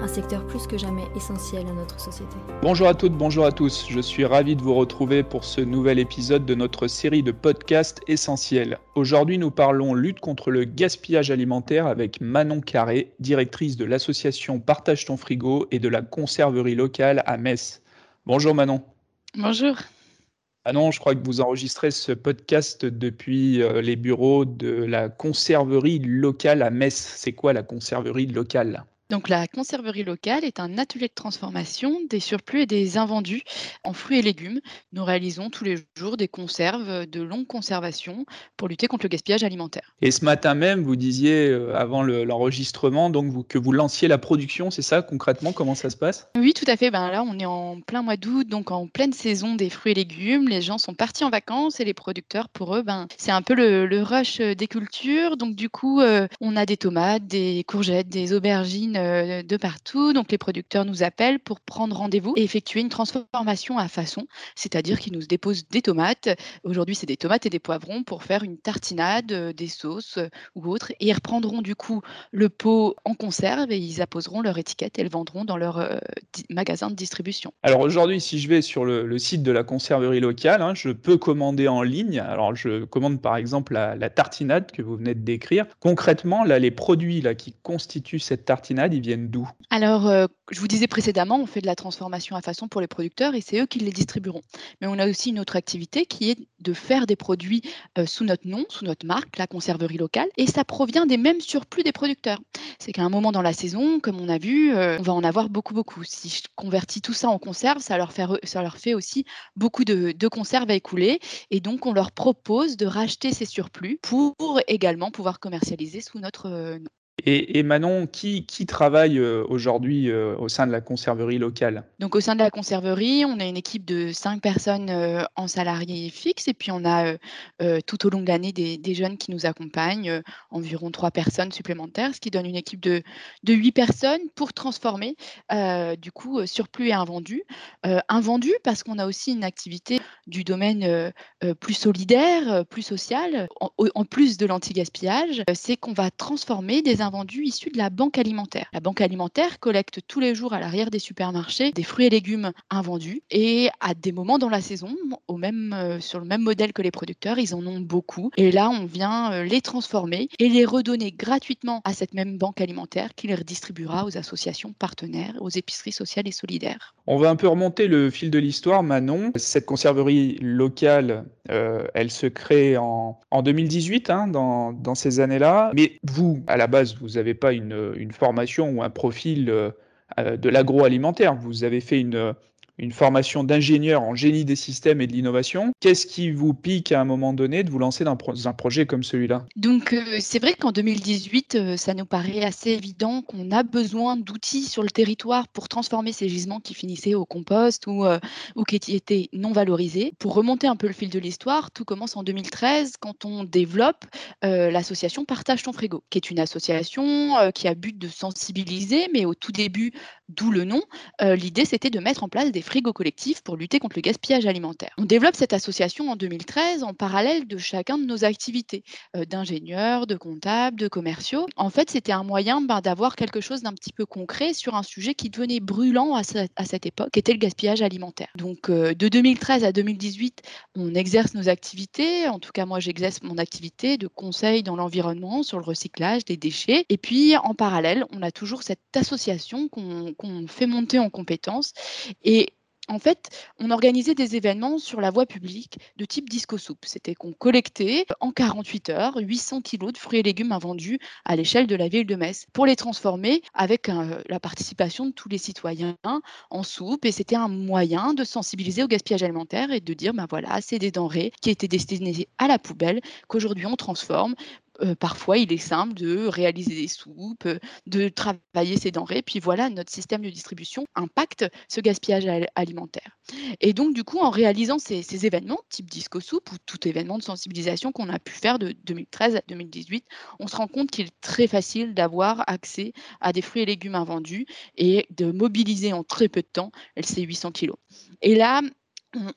un secteur plus que jamais essentiel à notre société. Bonjour à toutes, bonjour à tous. Je suis ravi de vous retrouver pour ce nouvel épisode de notre série de podcasts essentiels. Aujourd'hui, nous parlons lutte contre le gaspillage alimentaire avec Manon Carré, directrice de l'association Partage ton frigo et de la conserverie locale à Metz. Bonjour Manon. Bonjour. Manon, je crois que vous enregistrez ce podcast depuis euh, les bureaux de la conserverie locale à Metz. C'est quoi la conserverie locale? Donc la conserverie locale est un atelier de transformation des surplus et des invendus en fruits et légumes. Nous réalisons tous les jours des conserves de longue conservation pour lutter contre le gaspillage alimentaire. Et ce matin même, vous disiez euh, avant l'enregistrement donc que vous lanciez la production, c'est ça concrètement Comment ça se passe? Oui, tout à fait. Ben là, on est en plein mois d'août, donc en pleine saison des fruits et légumes. Les gens sont partis en vacances et les producteurs, pour eux, ben, c'est un peu le, rush des cultures. Donc du coup, euh, on a des tomates, des courgettes, des aubergines euh, de partout. Donc les producteurs nous appellent pour prendre rendez-vous et effectuer une transformation à façon, c'est-à-dire qu'ils nous déposent des tomates. Aujourd'hui, c'est des tomates et des poivrons pour faire une tartinade, euh, des sauces euh, ou autre. Et ils reprendront du coup le pot en conserve et ils apposeront leur étiquette et le vendront dans leur magasin de distribution. Alors aujourd'hui, si je vais sur le, site de la conserverie locale, hein, je peux commander en ligne. Alors je commande par exemple la, la, tartinade que vous venez de décrire. Concrètement, là, les produits là, qui constituent cette tartinade, ils viennent d'où? Alors, euh, je vous disais précédemment, on fait de la transformation à façon pour les producteurs et c'est eux qui les distribueront. Mais on a aussi une autre activité qui est de faire des produits euh, sous notre nom, sous notre marque, la conserverie locale, et ça provient des mêmes surplus des producteurs. C'est qu'à un moment dans la saison, comme on a vu, euh, on va en avoir beaucoup, beaucoup. Si je convertis tout ça en conserve, ça leur fait, aussi beaucoup de, de conserves à écouler, et donc on leur propose de racheter ces surplus pour également pouvoir commercialiser sous notre nom. Et, Manon, qui, qui travaille euh, aujourd'hui euh, au sein de la conserverie locale? Donc au sein de la conserverie, on a une équipe de cinq personnes euh, en salariés fixes et puis on a tout au long de l'année des, jeunes qui nous accompagnent, environ trois personnes supplémentaires, ce qui donne une équipe de, de huit personnes pour transformer du coup surplus et invendu. invendu parce qu'on a aussi une activité du domaine plus solidaire, plus social, en, en plus de l'anti-gaspillage, c'est qu'on va transformer des invendus issus de la banque alimentaire. La banque alimentaire collecte tous les jours à l'arrière des supermarchés des fruits et légumes invendus et à des moments dans la saison, au même, euh, sur le même modèle que les producteurs, ils en ont beaucoup. Et là, on vient euh, les transformer et les redonner gratuitement à cette même banque alimentaire qui les redistribuera aux associations partenaires, aux épiceries sociales et solidaires. On va un peu remonter le fil de l'histoire, Manon. Cette conserverie locale, euh, elle se crée en, en 2018, hein, dans, dans ces années-là. Mais vous, à la base, vous n'avez pas une, formation ou un profil euh, de l'agroalimentaire. Vous avez fait une, une formation d'ingénieur en génie des systèmes et de l'innovation. Qu'est-ce qui vous pique à un moment donné de vous lancer dans un projet comme celui-là? Donc, euh, c'est vrai qu'en 2018, euh, ça nous paraît assez évident qu'on a besoin d'outils sur le territoire pour transformer ces gisements qui finissaient au compost ou, euh, ou qui étaient non valorisés. Pour remonter un peu le fil de l'histoire, tout commence en 2013 quand on développe l'association Partage ton frigo, qui est une association qui a but de sensibiliser, mais au tout début, d'où le nom, l'idée c'était de mettre en place des frigo collectif pour lutter contre le gaspillage alimentaire. On développe cette association en 2013 en parallèle de chacun de nos activités euh, d'ingénieurs, de comptables, de commerciaux. En fait, c'était un moyen ben, d'avoir quelque chose d'un petit peu concret sur un sujet qui devenait brûlant à, cette époque, qui était le gaspillage alimentaire. Donc, euh, de 2013 à 2018, on exerce nos activités. En tout cas, moi, j'exerce mon activité de conseil dans l'environnement sur le recyclage des déchets. Et puis, en parallèle, on a toujours cette association qu'on fait monter en compétences. Et en fait, on organisait des événements sur la voie publique de type disco soupe. C'était qu'on collectait en 48 heures 800 kilos de fruits et légumes invendus à l'échelle de la ville de Metz pour les transformer avec euh, la participation de tous les citoyens en soupe. Et c'était un moyen de sensibiliser au gaspillage alimentaire et de dire, ben voilà, c'est des denrées qui étaient destinées à la poubelle qu'aujourd'hui on transforme parfois, il est simple de réaliser des soupes, de travailler ces denrées. Puis voilà, notre système de distribution impacte ce gaspillage alimentaire. Et donc, du coup, en réalisant ces, événements, type Disco Soup ou tout événement de sensibilisation qu'on a pu faire de 2013 à 2018, on se rend compte qu'il est très facile d'avoir accès à des fruits et légumes invendus et de mobiliser en très peu de temps ces 800 kilos. Et là,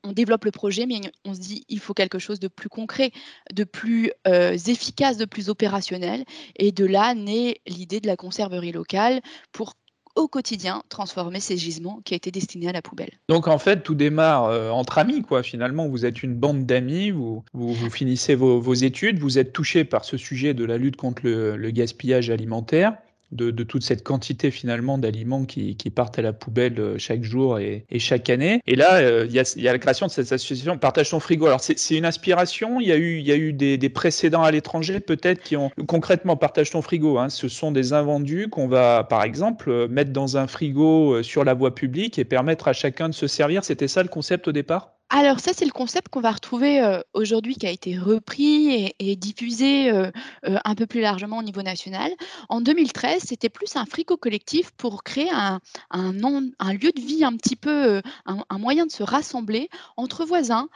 on, développe le projet, mais on se dit il faut quelque chose de plus concret, de plus euh, efficace, de plus opérationnel. Et de là naît l'idée de la conserverie locale pour au quotidien transformer ces gisements qui étaient destinés à la poubelle. Donc en fait, tout démarre euh, entre amis, quoi. Finalement, vous êtes une bande d'amis, vous, finissez vos, études, vous êtes touché par ce sujet de la lutte contre le gaspillage alimentaire de, toute cette quantité finalement d'aliments qui, partent à la poubelle euh, chaque jour et, chaque année. Et là, euh, il y, a, la création de cette association Partage ton frigo. Alors c'est une inspiration. Il y a eu, il y a eu des, précédents à l'étranger peut-être qui ont concrètement Partage ton frigo. Hein. ce sont des invendus qu'on va par exemple euh, mettre dans un frigo sur la voie publique et permettre à chacun de se servir. C'était ça le concept au départ? Alors ça, c'est le concept qu'on va retrouver aujourd'hui, qui a été repris et, diffusé un peu plus largement au niveau national. En 2013, c'était plus un frigo collectif pour créer un, lieu de vie un petit peu, un, moyen de se rassembler entre voisins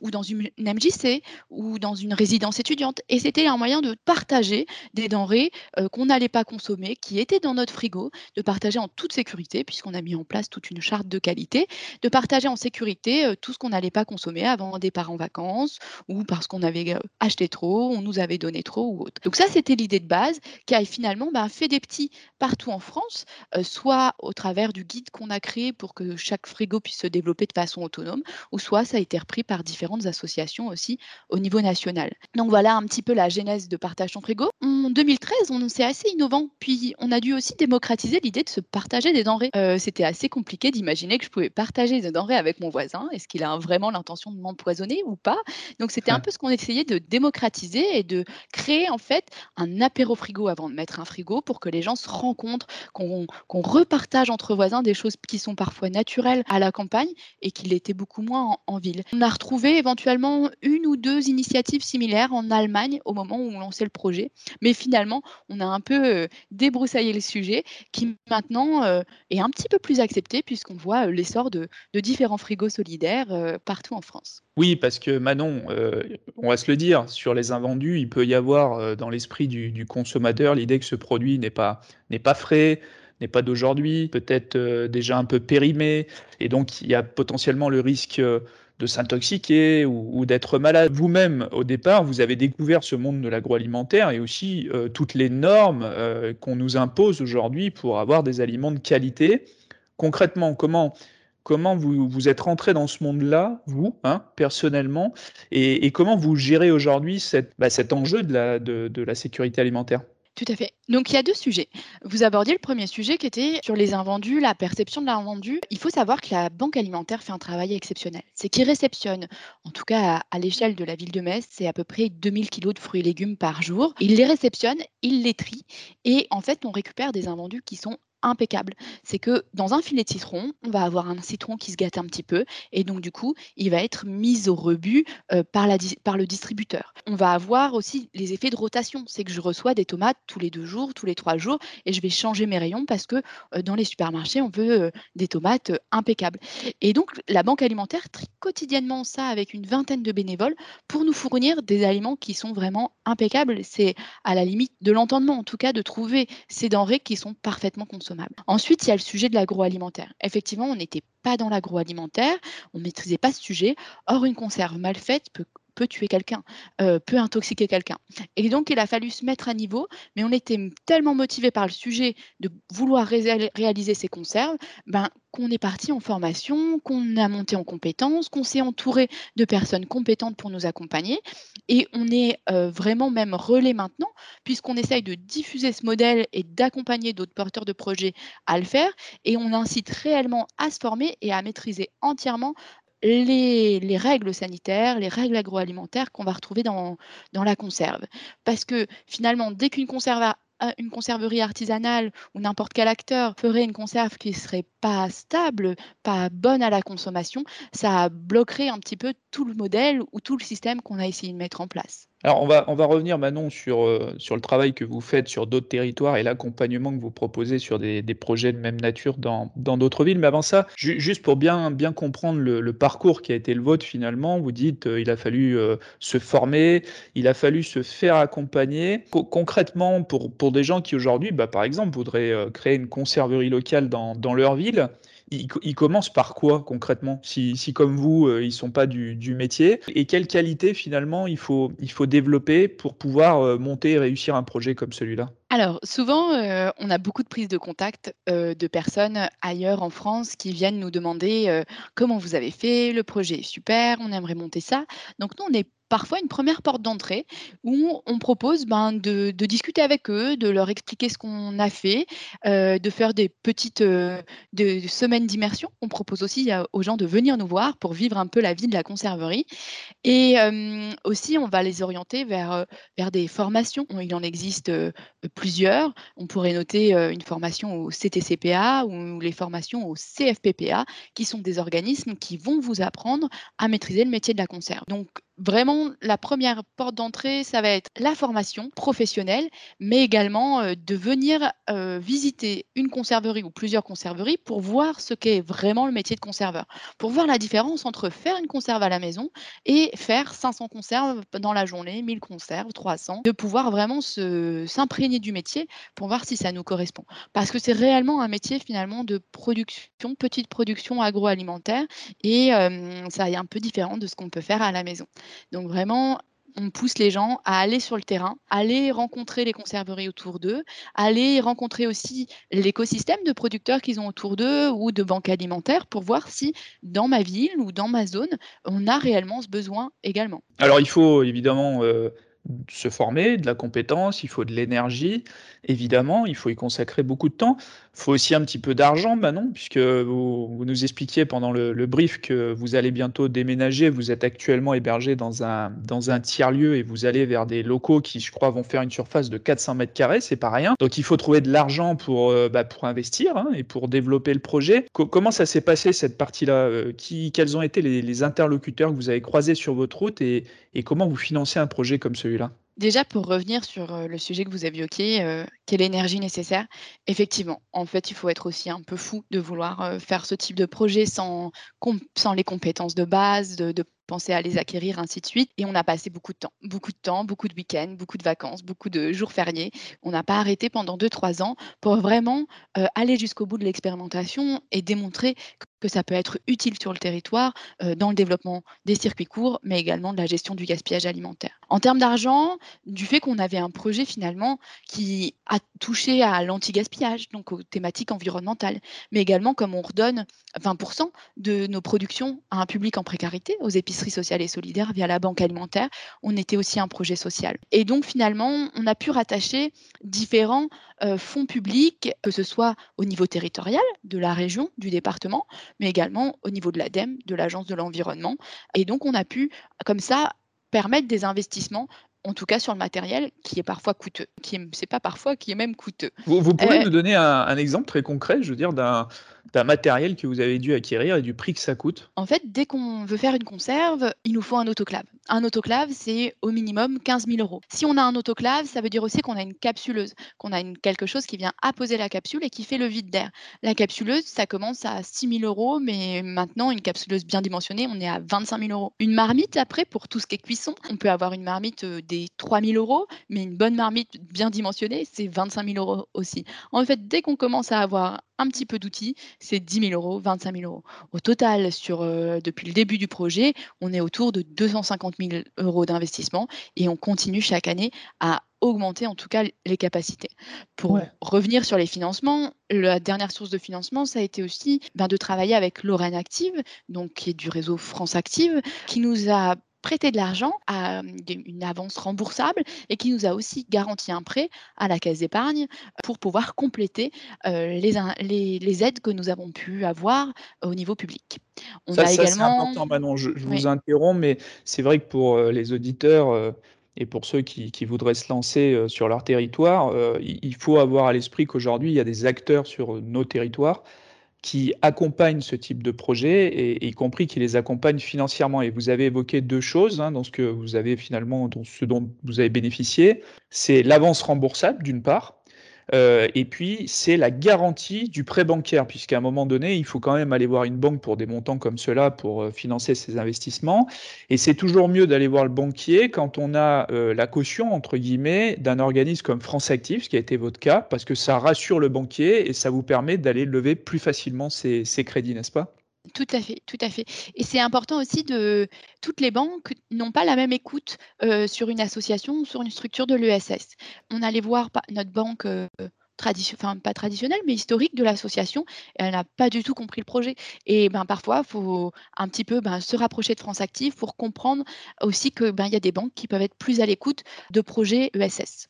ou dans une, MJC ou dans une résidence étudiante. Et c'était un moyen de partager des denrées qu'on n'allait pas consommer, qui étaient dans notre frigo, de partager en toute sécurité, puisqu'on a mis en place toute une charte de qualité, de partager en sécurité tout ce qu'on a n'allait pas consommer avant un départ en vacances ou parce qu'on avait acheté trop, on nous avait donné trop ou autre. Donc ça, c'était l'idée de base qui a finalement bah, fait des petits partout en France, soit au travers du guide qu'on a créé pour que chaque frigo puisse se développer de façon autonome, ou soit ça a été repris par différentes associations aussi au niveau national. Donc voilà un petit peu la genèse de Partage ton frigo. En 2013, on c'est assez innovant, puis on a dû aussi démocratiser l'idée de se partager des denrées. c'était assez compliqué d'imaginer que je pouvais partager des denrées avec mon voisin. Est-ce qu'il a un vraiment l'intention de m'empoisonner ou pas. Donc c'était un peu ce qu'on essayait de démocratiser et de créer en fait un apéro frigo avant de mettre un frigo pour que les gens se rencontrent, qu'on repartage entre voisins des choses qui sont parfois naturelles à la campagne et qui l'étaient beaucoup moins en, ville. On a retrouvé éventuellement une ou deux initiatives similaires en Allemagne au moment où on lançait le projet, mais finalement on a un peu euh, débroussaillé le sujet qui maintenant euh, est un petit peu plus accepté puisqu'on voit euh, l'essor de, de, différents frigos solidaires partout en France. Oui, parce que Manon, euh, on va se le dire, sur les invendus, il peut y avoir euh, dans l'esprit du, consommateur l'idée que ce produit n'est pas, frais, n'est pas d'aujourd'hui, peut-être euh, déjà un peu périmé, et donc il y a potentiellement le risque de s'intoxiquer ou, d'être malade. Vous-même, au départ, vous avez découvert ce monde de l'agroalimentaire et aussi toutes les normes qu'on nous impose aujourd'hui pour avoir des aliments de qualité. Concrètement, comment comment vous, vous êtes rentré dans ce monde-là, vous, hein, personnellement, et, comment vous gérez aujourd'hui bah, cet enjeu de la, sécurité alimentaire? Tout à fait. Donc il y a deux sujets. Vous abordiez le premier sujet qui était sur les invendus, la perception de l'invendu. Il faut savoir que la Banque alimentaire fait un travail exceptionnel. C'est qu'il réceptionne, en tout cas à, l'échelle de la ville de Metz, c'est à peu près 2000 kilos de fruits et légumes par jour. Il les réceptionne, il les trie et en fait on récupère des invendus qui sont impeccable. C'est que dans un filet de citron, on va avoir un citron qui se gâte un petit peu et donc du coup, il va être mis au rebut euh, par, le distributeur. On va avoir aussi les effets de rotation. C'est que je reçois des tomates tous les deux jours, tous les trois jours et je vais changer mes rayons parce que euh, dans les supermarchés, on veut euh, des tomates impeccables. Et donc, la banque alimentaire trie quotidiennement ça avec une vingtaine de bénévoles pour nous fournir des aliments qui sont vraiment impeccables. C'est à la limite de l'entendement, en tout cas, de trouver ces denrées qui sont parfaitement Ensuite, il y a le sujet de l'agroalimentaire. Effectivement, on n'était pas dans l'agroalimentaire, on ne maîtrisait pas ce sujet. Or, une conserve mal faite peut peut tuer quelqu'un, euh, peut intoxiquer quelqu'un. Et donc, il a fallu se mettre à niveau, mais on était tellement motivé par le sujet de vouloir réaliser ces conserves, ben, qu'on est parti en formation, qu'on a monté en compétences, qu'on s'est entouré de personnes compétentes pour nous accompagner. Et on est euh, vraiment même relais maintenant, puisqu'on essaye de diffuser ce modèle et d'accompagner d'autres porteurs de projets à le faire. Et on incite réellement à se former et à maîtriser entièrement les, règles sanitaires, les règles agroalimentaires qu'on va retrouver dans, la conserve. Parce que finalement, dès qu'une conserve une conserverie artisanale ou n'importe quel acteur ferait une conserve qui serait pas stable, pas bonne à la consommation, ça bloquerait un petit peu tout le modèle ou tout le système qu'on a essayé de mettre en place. Alors on va, on va revenir Manon sur, euh, sur le travail que vous faites sur d'autres territoires et l'accompagnement que vous proposez sur des, projets de même nature dans d'autres villes. Mais avant ça, juste pour bien, bien comprendre le, parcours qui a été le vôtre finalement, vous dites euh, il a fallu euh, se former, il a fallu se faire accompagner. concrètement, pour, pour des gens qui aujourd'hui, bah, par exemple, voudraient créer une conserverie locale dans, dans leur ville, ils, commencent par quoi concrètement? Si, comme vous, euh, ils ne sont pas du, du, métier Et quelles qualités finalement il faut, il faut développer pour pouvoir euh, monter et réussir un projet comme celui-là? Alors, souvent, euh, on a beaucoup de prises de contact de personnes ailleurs en France qui viennent nous demander comment vous avez fait, le projet est super, on aimerait monter ça. Donc, nous, on est parfois une première porte d'entrée où on propose ben, de, discuter avec eux, de leur expliquer ce qu'on a fait, euh, de faire des petites euh, semaines d'immersion. On propose aussi euh, aux gens de venir nous voir pour vivre un peu la vie de la conserverie. Et aussi, on va les orienter vers, vers des formations. Il en existe plusieurs. On pourrait noter une formation au CTCPA ou les formations au CFPPA, qui sont des organismes qui vont vous apprendre à maîtriser le métier de la conserve. Donc, Vraiment, la première porte d'entrée, ça va être la formation professionnelle, mais également euh, de venir euh, visiter une conserverie ou plusieurs conserveries pour voir ce qu'est vraiment le métier de conserveur, pour voir la différence entre faire une conserve à la maison et faire 500 conserves dans la journée, 1000 conserves, 300, de pouvoir vraiment s'imprégner du métier pour voir si ça nous correspond. Parce que c'est réellement un métier finalement de production, petite production agroalimentaire, et euh, ça est un peu différent de ce qu'on peut faire à la maison. Donc vraiment, on pousse les gens à aller sur le terrain, aller rencontrer les conserveries autour d'eux, aller rencontrer aussi l'écosystème de producteurs qu'ils ont autour d'eux ou de banques alimentaires pour voir si dans ma ville ou dans ma zone, on a réellement ce besoin également. Alors il faut évidemment euh, se former, de la compétence, il faut de l'énergie, évidemment, il faut y consacrer beaucoup de temps. Il faut aussi un petit peu d'argent, Manon, puisque vous, nous expliquiez pendant le, brief que vous allez bientôt déménager, vous êtes actuellement hébergé dans un, dans un tiers-lieu et vous allez vers des locaux qui, je crois, vont faire une surface de 400 mètres carrés, c'est pas rien. Donc il faut trouver de l'argent pour, euh, bah, pour investir hein, et pour développer le projet. comment ça s'est passé cette partie-là euh, Quels ont été les, interlocuteurs que vous avez croisés sur votre route et comment vous financez un projet comme celui-là? Déjà, pour revenir sur le sujet que vous avez évoqué, quelle énergie nécessaire? Effectivement, en fait, il faut être aussi un peu fou de vouloir faire ce type de projet sans, les compétences de base, de penser à les acquérir, ainsi de suite. Et on a passé beaucoup de temps, beaucoup de temps, beaucoup de week-ends, beaucoup de vacances, beaucoup de jours fériés. On n'a pas arrêté pendant 2-3 ans pour vraiment euh, aller jusqu'au bout de l'expérimentation et démontrer que ça peut être utile sur le territoire euh, dans le développement des circuits courts, mais également de la gestion du gaspillage alimentaire. En termes d'argent, du fait qu'on avait un projet finalement qui a touché à l'anti-gaspillage, donc aux thématiques environnementales, mais également comme on redonne 20% de nos productions à un public en précarité, aux épiceries sociale et solidaire via la banque alimentaire. On était aussi un projet social. Et donc finalement, on a pu rattacher différents euh, fonds publics, que ce soit au niveau territorial de la région, du département, mais également au niveau de l'ADEME, de l'Agence de l'environnement. Et donc on a pu, comme ça, permettre des investissements en tout cas sur le matériel qui est parfois coûteux, qui c'est pas parfois, qui est même coûteux. Vous, pouvez euh, nous donner un, exemple très concret, je veux dire, d'un, d'un matériel que vous avez dû acquérir et du prix que ça coûte? En fait, dès qu'on veut faire une conserve, il nous faut un autoclave. Un autoclave, c'est au minimum 15 000 euros. Si on a un autoclave, ça veut dire aussi qu'on a une capsuleuse, qu'on a une, quelque chose qui vient apposer la capsule et qui fait le vide d'air. La capsuleuse, ça commence à 6 000 euros, mais maintenant, une capsuleuse bien dimensionnée, on est à 25 000 euros. Une marmite, après, pour tout ce qui est cuisson, on peut avoir une marmite euh, des 3 000 euros, mais une bonne marmite bien dimensionnée, c'est 25 000 euros aussi. En fait, dès qu'on commence à avoir un petit peu d'outils, c'est 10 000 euros, 25 000 euros. Au total, sur, euh, depuis le début du projet, on est autour de 250 000 euros d'investissement et on continue chaque année à augmenter en tout cas les capacités. Pour revenir sur les financements, la dernière source de financement, ça a été aussi ben, de travailler avec Lorraine Active, donc qui est du réseau France Active, qui nous a prêté de l'argent à une avance remboursable et qui nous a aussi garanti un prêt à la caisse d'épargne pour pouvoir compléter les, les, aides que nous avons pu avoir au niveau public. On ça, a ça, également... important, Manon. Je, vous interromps, mais c'est vrai que pour les auditeurs et pour ceux qui, qui, voudraient se lancer sur leur territoire, il faut avoir à l'esprit qu'aujourd'hui, il y a des acteurs sur nos territoires qui accompagnent ce type de projet, et, y compris qui les accompagnent financièrement. Et vous avez évoqué deux choses hein, dans ce que vous avez finalement, dans ce dont vous avez bénéficié. C'est l'avance remboursable, d'une part, euh, et puis, c'est la garantie du prêt bancaire, puisqu'à un moment donné, il faut quand même aller voir une banque pour des montants comme cela pour euh, financer ses investissements. Et c'est toujours mieux d'aller voir le banquier quand on a euh, la caution, entre guillemets, d'un organisme comme France Active, ce qui a été votre cas, parce que ça rassure le banquier et ça vous permet d'aller lever plus facilement ses crédits, n'est-ce pas? Tout à fait, tout à fait. Et c'est important aussi de toutes les banques n'ont pas la même écoute, sur une association ou sur une structure de l'ESS. On allait voir notre banque, enfin pas traditionnelle, mais historique de l'association, elle n'a pas du tout compris le projet et ben, parfois, il faut un petit peu, ben, se rapprocher de France Active pour comprendre aussi que, ben, il y a des banques qui peuvent être plus à l'écoute de projets ESS.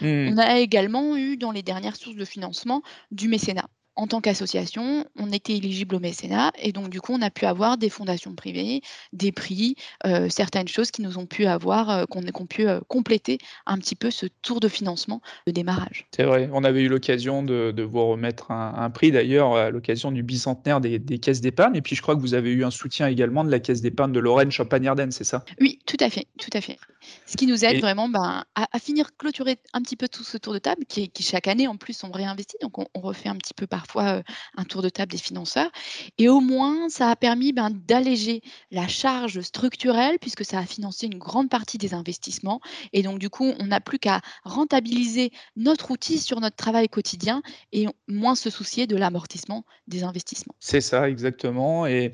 Mmh. On a également eu dans les dernières sources de financement du mécénat en tant qu'association, on était éligible au mécénat et donc du coup, on a pu avoir des fondations privées, des prix, euh, certaines choses qui nous ont pu avoir, euh, qu'on a pu euh, compléter un petit peu ce tour de financement de démarrage. C'est vrai, on avait eu l'occasion de, vous remettre un, prix d'ailleurs à l'occasion du bicentenaire des, caisses d'épargne et puis je crois que vous avez eu un soutien également de la caisse d'épargne de Lorraine Champagne-Ardenne, c'est ça? Oui, tout à fait, tout à fait. Ce qui nous aide vraiment ben, à, finir, clôturer un petit peu tout ce tour de table qui, chaque année en plus on réinvestit, donc on, on refait un petit peu par parfois un tour de table des financeurs. Et au moins, ça a permis ben, d'alléger la charge structurelle puisque ça a financé une grande partie des investissements. Et donc, du coup, on n'a plus qu'à rentabiliser notre outil sur notre travail quotidien et moins se soucier de l'amortissement des investissements. C'est ça, exactement. Et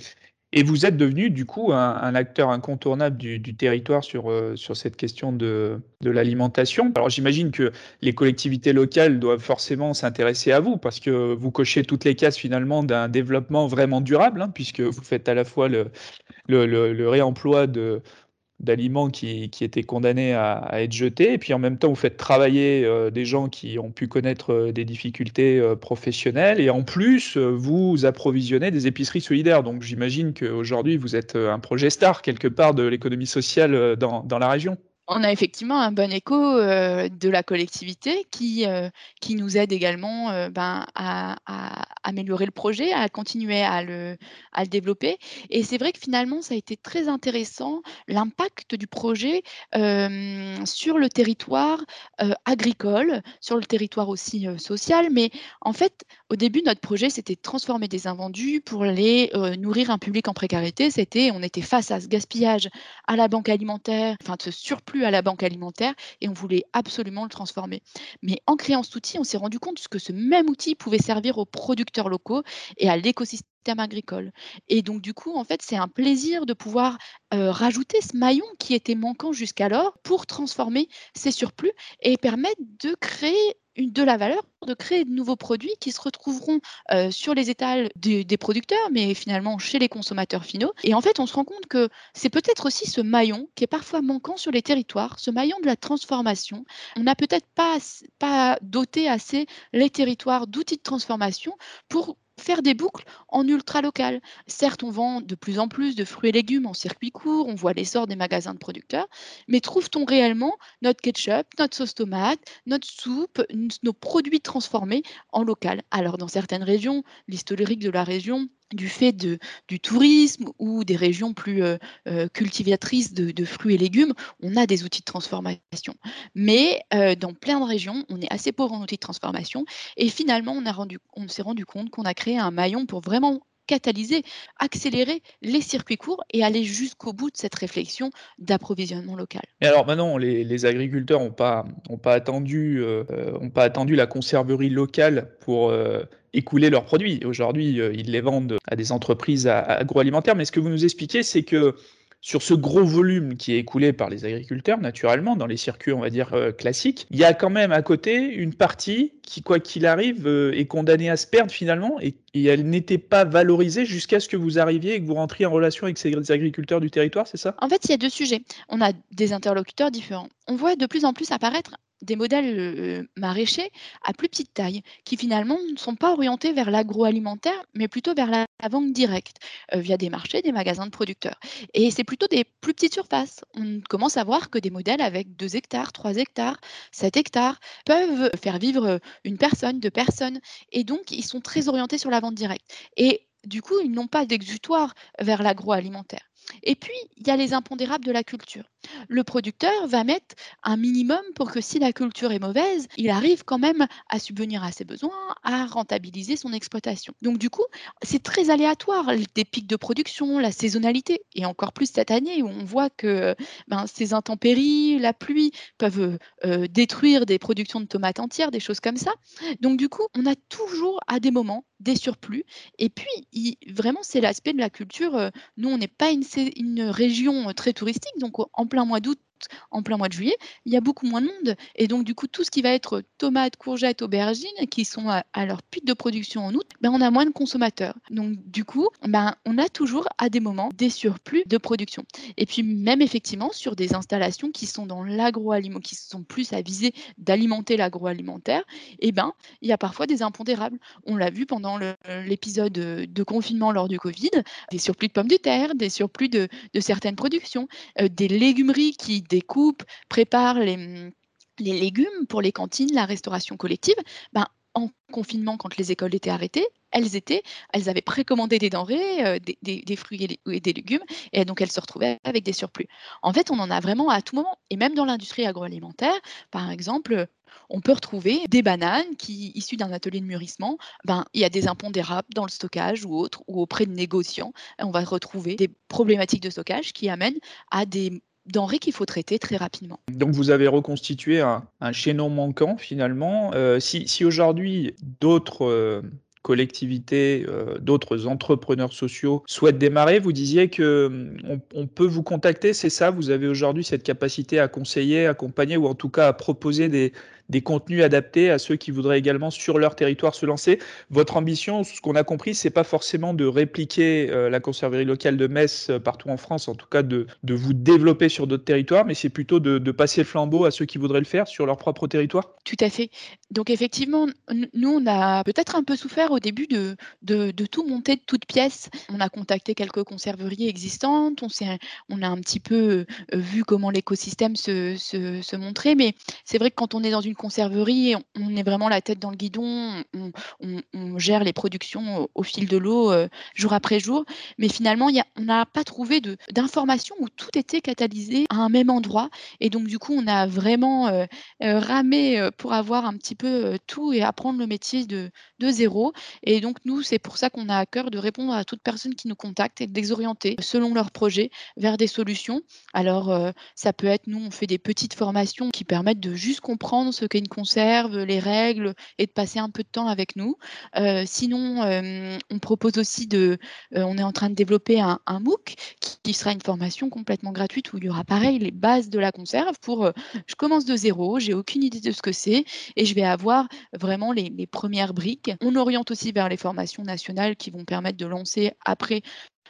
et vous êtes devenu, du coup, un, acteur incontournable du, territoire sur, euh, sur cette question de, de l'alimentation. Alors, j'imagine que les collectivités locales doivent forcément s'intéresser à vous parce que vous cochez toutes les cases finalement d'un développement vraiment durable, hein, puisque vous faites à la fois le, le, le réemploi de, d'aliments qui, qui, étaient condamnés à, être jetés. Et puis en même temps, vous faites travailler euh, des gens qui ont pu connaître euh, des difficultés euh, professionnelles. Et en plus, vous approvisionnez des épiceries solidaires. Donc j'imagine qu'aujourd'hui, vous êtes un projet star quelque part de l'économie sociale dans, dans la région. On a effectivement un bon écho de la collectivité qui, qui nous aide également ben, à, améliorer le projet, à continuer à le, à le développer. Et c'est vrai que finalement, ça a été très intéressant, l'impact du projet sur le territoire agricole, sur le territoire aussi social. Mais en fait, au début, notre projet, c'était de transformer des invendus pour les nourrir un public en précarité. C'était, on était face à ce gaspillage à la banque alimentaire, enfin ce surplus à la banque alimentaire et on voulait absolument le transformer. Mais en créant cet outil, on s'est rendu compte que ce même outil pouvait servir aux producteurs locaux et à l'écosystème agricole. Et donc, du coup, en fait, c'est un plaisir de pouvoir rajouter ce maillon qui était manquant jusqu'alors pour transformer ces surplus et permettre de créer de la valeur, de créer de nouveaux produits qui se retrouveront sur les étals des, producteurs, mais finalement chez les consommateurs finaux. Et en fait, on se rend compte que c'est peut-être aussi ce maillon qui est parfois manquant sur les territoires, ce maillon de la transformation. On n'a peut-être pas, pas doté assez les territoires d'outils de transformation pour faire des boucles en ultra local. Certes, on vend de plus en plus de fruits et légumes en circuit court, on voit l'essor des magasins de producteurs, mais trouve-t-on réellement notre ketchup, notre sauce tomate, notre soupe, nos produits transformés en local? Alors, dans certaines régions, l'historique de la région du fait de, du tourisme ou des régions plus euh, euh, cultivatrices de, fruits et légumes, on a des outils de transformation. Mais euh, dans plein de régions, on est assez pauvre en outils de transformation. Et finalement, on, s'est rendu compte qu'on a créé un maillon pour vraiment catalyser, accélérer les circuits courts et aller jusqu'au bout de cette réflexion d'approvisionnement local. Et alors maintenant, les, agriculteurs n'ont pas, pas, attendu, pas attendu la conserverie locale pour écouler leurs produits. Aujourd'hui, euh, ils les vendent à des entreprises agroalimentaires. Mais ce que vous nous expliquez, c'est que sur ce gros volume qui est écoulé par les agriculteurs, naturellement, dans les circuits, on va dire, euh, classiques, il y a quand même à côté une partie qui, quoi qu'il arrive, euh, est condamnée à se perdre finalement et, elle n'était pas valorisée jusqu'à ce que vous arriviez et que vous rentriez en relation avec ces agriculteurs du territoire, c'est ça? En fait, il y a deux sujets. On a des interlocuteurs différents. On voit de plus en plus apparaître des modèles maraîchers à plus petite taille, qui finalement ne sont pas orientés vers l'agroalimentaire, mais plutôt vers la, vente directe, via des marchés, des magasins de producteurs. Et c'est plutôt des plus petites surfaces. On commence à voir que des modèles avec 2 hectares, 3 hectares, 7 hectares peuvent faire vivre une personne, deux personnes. Et donc, ils sont très orientés sur la vente directe. Et du coup, ils n'ont pas d'exutoire vers l'agroalimentaire. Et puis, il y a les impondérables de la culture. Le producteur va mettre un minimum pour que si la culture est mauvaise, il arrive quand même à subvenir à ses besoins, à rentabiliser son exploitation. Donc du coup, c'est très aléatoire, des pics de production, la saisonnalité, et encore plus cette année où on voit que ben, ces intempéries, la pluie peuvent euh, détruire des productions de tomates entières, des choses comme ça. Donc du coup, on a toujours à des moments des surplus. Et puis, vraiment, c'est l'aspect de la culture. Euh, nous, on n'est pas une, une, région très touristique, donc en plein mois d'août, en plein mois de juillet, il y a beaucoup moins de monde. Et donc, du coup, tout ce qui va être tomates, courgettes, aubergines, qui sont à, leur pic de production en août, ben, on a moins de consommateurs. Donc, du coup, ben, on a toujours à des moments des surplus de production. Et puis, même effectivement, sur des installations qui sont dans l'agroalimentaire, qui sont plus à viser d'alimenter l'agroalimentaire, eh ben, il y a parfois des impondérables. On l'a vu pendant l'épisode de confinement lors du Covid, des surplus de pommes de terre, des surplus de, certaines productions, euh, des légumeries qui découpe, prépare les, les légumes pour les cantines, la restauration collective, ben, en confinement, quand les écoles étaient arrêtées, elles étaient, elles avaient précommandé des denrées, euh, des, fruits et, des légumes, et donc elles se retrouvaient avec des surplus. En fait, on en a vraiment à tout moment, et même dans l'industrie agroalimentaire, par exemple, on peut retrouver des bananes qui, issues d'un atelier de mûrissement, ben, il y a des impondérables dans le stockage ou autre, ou auprès de négociants, on va retrouver des problématiques de stockage qui amènent à des denrées qu'il faut traiter très rapidement. Donc vous avez reconstitué un, chaînon manquant finalement. Euh, si, aujourd'hui d'autres euh, collectivités, euh, d'autres entrepreneurs sociaux souhaitent démarrer, vous disiez que on, peut vous contacter, c'est ça? Vous avez aujourd'hui cette capacité à conseiller, accompagner ou en tout cas à proposer des, des contenus adaptés à ceux qui voudraient également sur leur territoire se lancer. Votre ambition, ce qu'on a compris, c'est pas forcément de répliquer euh, la conserverie locale de Metz euh, partout en France, en tout cas de, de vous développer sur d'autres territoires, mais c'est plutôt de, de, passer le flambeau à ceux qui voudraient le faire sur leur propre territoire. Tout à fait. Donc effectivement, nous, on a peut-être un peu souffert au début de, de, tout monter de toutes pièces. On a contacté quelques conserveries existantes, on, on a un petit peu euh, vu comment l'écosystème se, se, se montrait, mais c'est vrai que quand on est dans une conserverie, on est vraiment la tête dans le guidon, on, gère les productions au, fil de l'eau euh, jour après jour, mais finalement, on n'a pas trouvé d'informations où tout était catalysé à un même endroit, et donc du coup, on a vraiment euh, euh, ramé pour avoir un petit peu tout et apprendre le métier de, de zéro, et donc nous, c'est pour ça qu'on a à cœur de répondre à toute personne qui nous contacte et de les orienter selon leur projet vers des solutions. Alors, ça peut être, nous, on fait des petites formations qui permettent de juste comprendre ce une conserve, les règles et de passer un peu de temps avec nous. Euh, sinon, euh, on propose aussi de, euh, on est en train de développer un, MOOC qui, sera une formation complètement gratuite où il y aura pareil les bases de la conserve pour, je commence de zéro, j'ai aucune idée de ce que c'est et je vais avoir vraiment les, les premières briques. On oriente aussi vers les formations nationales qui vont permettre de lancer après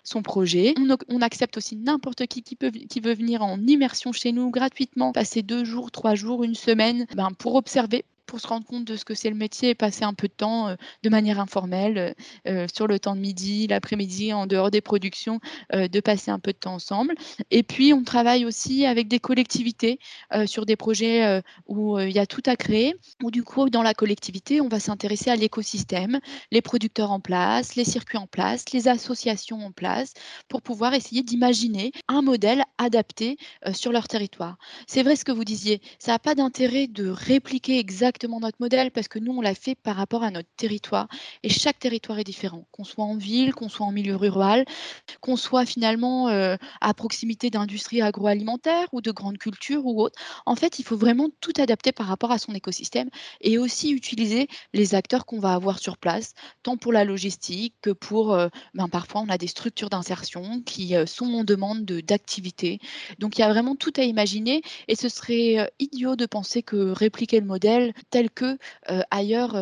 son projet. On, accepte aussi n'importe qui qui, peut, qui veut venir en immersion chez nous gratuitement, passer deux jours, trois jours, une semaine, ben, pour observer pour se rendre compte de ce que c'est le métier et passer un peu de temps euh, de manière informelle euh, euh, sur le temps de midi, l'après-midi, en dehors des productions, de passer un peu de temps ensemble. Et puis, on travaille aussi avec des collectivités sur des projets où il y a tout à créer, où du coup, dans la collectivité, on va s'intéresser à l'écosystème, les producteurs en place, les circuits en place, les associations en place, pour pouvoir essayer d'imaginer un modèle adapté sur leur territoire. C'est vrai ce que vous disiez, ça n'a pas d'intérêt de répliquer exactement notre modèle parce que nous, on l'a fait par rapport à notre territoire. Et chaque territoire est différent, qu'on soit en ville, qu'on soit en milieu rural, qu'on soit finalement euh, à proximité d'industries agroalimentaires ou de grandes cultures ou autres. En fait, il faut vraiment tout adapter par rapport à son écosystème et aussi utiliser les acteurs qu'on va avoir sur place, tant pour la logistique que pour, euh, ben, parfois, on a des structures d'insertion qui euh, sont en demande d'activité. Donc, il y a vraiment tout à imaginer et ce serait idiot de penser que répliquer le modèle tel que ailleurs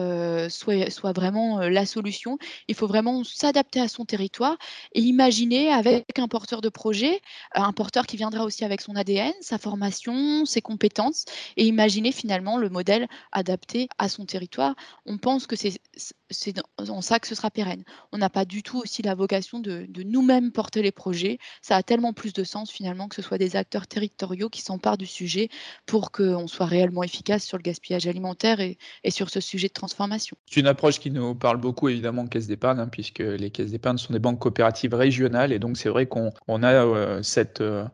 soit, soit vraiment la solution. Il faut vraiment s'adapter à son territoire et imaginer avec un porteur de projet, un porteur qui viendra aussi avec son ADN, sa formation, ses compétences, et imaginer finalement le modèle adapté à son territoire. On pense que c'est en ça que ce sera pérenne. On n'a pas du tout aussi la vocation de, nous-mêmes porter les projets. Ça a tellement plus de sens finalement que ce soit des acteurs territoriaux qui s'emparent du sujet pour qu'on soit réellement efficace sur le gaspillage alimentaire et, sur ce sujet de transformation. C'est une approche qui nous parle beaucoup évidemment caisse d'épargne, hein, puisque les caisses d'épargne sont des banques coopératives régionales et donc c'est vrai qu'on a euh, cette... Euh,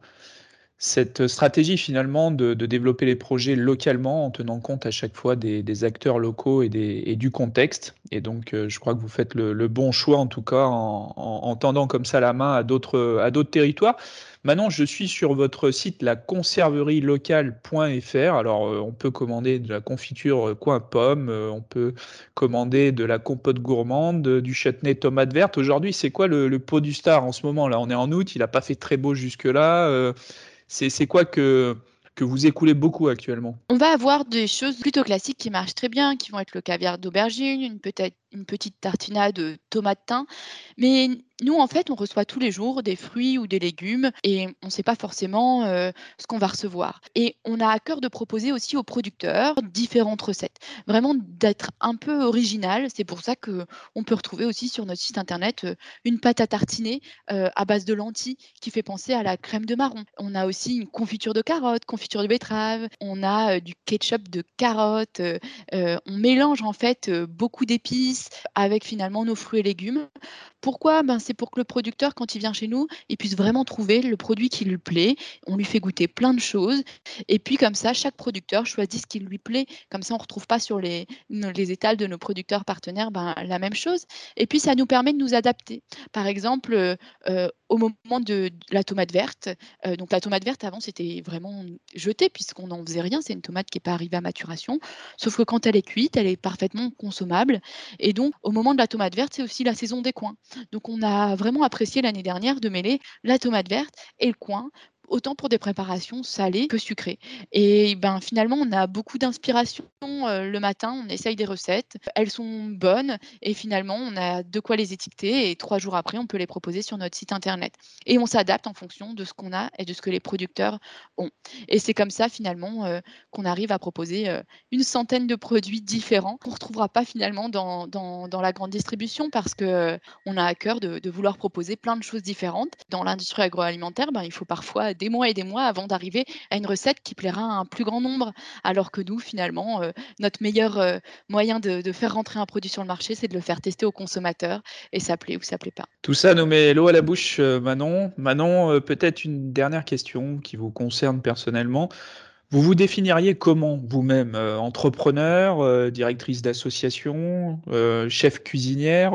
cette stratégie finalement de, développer les projets localement en tenant compte à chaque fois des, acteurs locaux et, du contexte. Et donc, euh, je crois que vous faites le, bon choix en tout cas en, tendant comme ça la main à d'autres territoires. Maintenant, je suis sur votre site la conserverielocale.fr. Alors, euh, on peut commander de la confiture euh, coin pomme, on peut commander de la compote gourmande, du chutney tomate verte. Aujourd'hui, c'est quoi le, pot du star en ce moment là On est en août, il n'a pas fait très beau jusque-là. C'est quoi que, vous écoulez beaucoup actuellement? On va avoir des choses plutôt classiques qui marchent très bien, qui vont être le caviar d'aubergine, une, une petite tartinade de tomate thym. Mais nous, en fait, on reçoit tous les jours des fruits ou des légumes et on ne sait pas forcément euh, ce qu'on va recevoir. Et on a à cœur de proposer aussi aux producteurs différentes recettes, vraiment d'être un peu original. C'est pour ça qu'on peut retrouver aussi sur notre site internet euh, une pâte à tartiner euh, à base de lentilles qui fait penser à la crème de marron. On a aussi une confiture de carottes, confiture de betterave, on a du ketchup de carottes. on mélange en fait beaucoup d'épices avec finalement nos fruits et légumes pourquoi? Ben, C'est pour que le producteur, quand il vient chez nous, il puisse vraiment trouver le produit qui lui plaît. On lui fait goûter plein de choses. Et puis comme ça, chaque producteur choisit ce qui lui plaît. Comme ça, on ne retrouve pas sur les, les étals de nos producteurs partenaires ben, la même chose. Et puis, ça nous permet de nous adapter. Par exemple, euh, au moment de, la tomate verte, euh, donc la tomate verte, avant, c'était vraiment jeté puisqu'on n'en faisait rien. C'est une tomate qui n'est pas arrivée à maturation. Sauf que quand elle est cuite, elle est parfaitement consommable. Et donc, au moment de la tomate verte, c'est aussi la saison des coins. Donc on a vraiment apprécié l'année dernière de mêler la tomate verte et le coin autant pour des préparations salées que sucrées. Et ben finalement, on a beaucoup d'inspiration euh, le matin, on essaye des recettes, elles sont bonnes et finalement, on a de quoi les étiqueter et trois jours après, on peut les proposer sur notre site internet. Et on s'adapte en fonction de ce qu'on a et de ce que les producteurs ont. Et c'est comme ça finalement euh, qu'on arrive à proposer euh, une centaine de produits différents qu'on ne retrouvera pas finalement dans, dans, la grande distribution parce que on a à cœur de, de, vouloir proposer plein de choses différentes. Dans l'industrie agroalimentaire, ben, il faut parfois des mois et des mois avant d'arriver à une recette qui plaira à un plus grand nombre. Alors que nous, finalement, euh, notre meilleur euh, moyen de, faire rentrer un produit sur le marché, c'est de le faire tester aux consommateurs et ça plaît ou ça plaît pas. Tout ça nous met l'eau à la bouche, euh, Manon. Manon, peut-être une dernière question qui vous concerne personnellement. Vous vous définiriez comment vous-même Entrepreneur, directrice d'association, chef cuisinière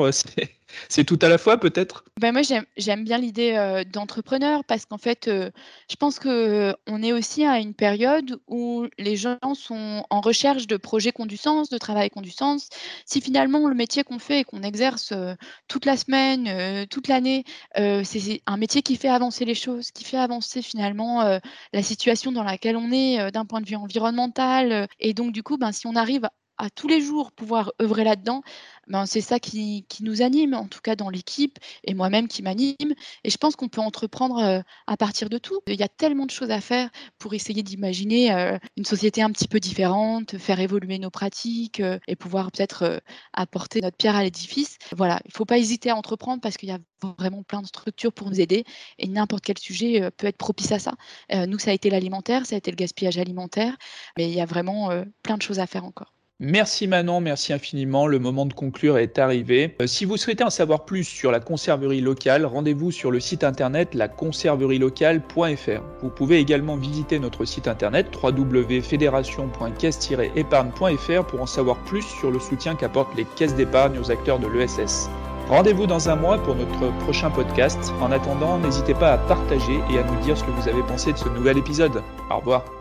tout à la fois peut-être? Ben Moi, j'aime bien l'idée euh, d'entrepreneur parce qu'en fait, euh, je pense qu'on est aussi à une période où les gens sont en recherche de projets sens, de travail sens. Si finalement le métier qu'on fait et qu'on exerce euh, toute la semaine, toute l'année, c'est un métier qui fait avancer les choses, qui fait avancer finalement la situation dans laquelle on est d'un point de vue environnemental. et donc, du coup, ben, si on arrive à tous les jours pouvoir œuvrer là-dedans, ben, c'est ça qui, nous anime, en tout cas dans l'équipe, et moi-même qui m'anime. Et je pense qu'on peut entreprendre euh, à partir de tout. Il y a tellement de choses à faire pour essayer d'imaginer euh, une société un petit peu différente, faire évoluer nos pratiques euh, et pouvoir peut-être apporter notre pierre à l'édifice. Voilà, il ne faut pas hésiter à entreprendre parce qu'il y a vraiment plein de structures pour nous aider et n'importe quel sujet peut être propice à ça. nous, ça a été l'alimentaire, ça a été le gaspillage alimentaire, mais il y a vraiment plein de choses à faire encore. Merci Manon, merci infiniment. Le moment de conclure est arrivé. Euh, si vous souhaitez en savoir plus sur la conserverie locale, rendez-vous sur le site internet laconserverielocale.fr. Vous pouvez également visiter notre site internet www.fédération.caisse-épargne.fr pour en savoir plus sur le soutien qu'apportent les caisses d'épargne aux acteurs de l'ESS. Rendez-vous dans un mois pour notre prochain podcast. En attendant, n'hésitez pas à partager et à nous dire ce que vous avez pensé de ce nouvel épisode. Au revoir.